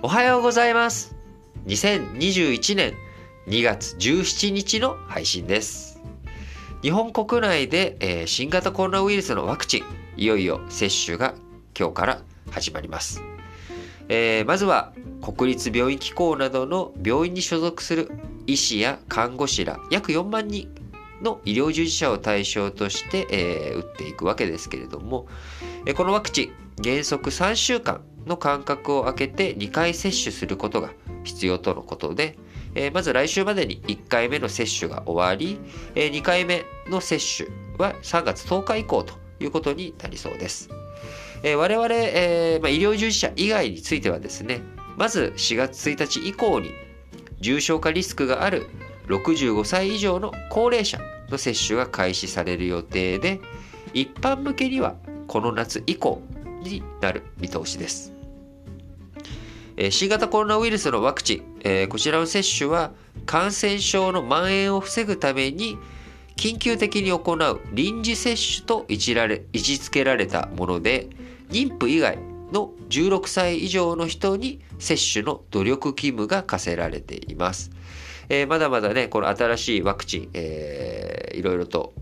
おはようございます。2021年2月17日の配信です。日本国内で、えー、新型コロナウイルスのワクチンいよいよ接種が今日から始まります、えー、まずは国立病院機構などの病院に所属する医師や看護師ら約4万人の医療従事者を対象として、えー、打っていくわけですけれども、えー、このワクチン原則3週間の間隔を空けて2回接種することが必要とのことで、えー、まず来週までに1回目の接種が終わり、えー、2回目の接種は3月10日以降ということになりそうです。えー、我々、えーまあ、医療従事者以外についてはですね、まず4月1日以降に重症化リスクがある65歳以上の高齢者の接種が開始される予定で、一般向けにはこの夏以降になる見通しです。新型コロナウイルスのワクチン、えこちらの接種は感染症の蔓延を防ぐために緊急的に行う臨時接種と位置られ位置づけられたもので妊婦以外の16歳以上の人に接種の努力義務が課せられています。えー、まだまだね、この新しいワクチン、えー、いろいろと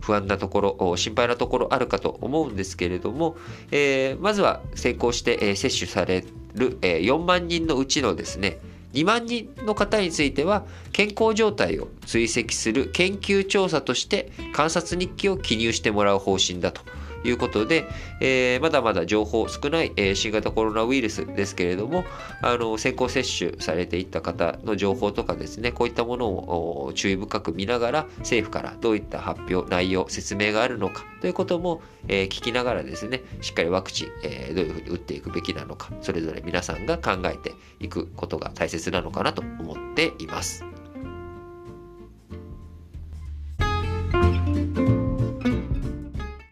不安なところ、心配なところあるかと思うんですけれども、えー、まずは先行して、えー、接種される、4万人のうちのですね、2万人の方については健康状態を追跡する研究調査として観察日記を記入してもらう方針だと。いうことで、えー、まだまだ情報少ない、えー、新型コロナウイルスですけれども、あの、先行接種されていった方の情報とかですね、こういったものを注意深く見ながら、政府からどういった発表、内容、説明があるのかということも、えー、聞きながらですね、しっかりワクチン、えー、どういうふうに打っていくべきなのか、それぞれ皆さんが考えていくことが大切なのかなと思っています。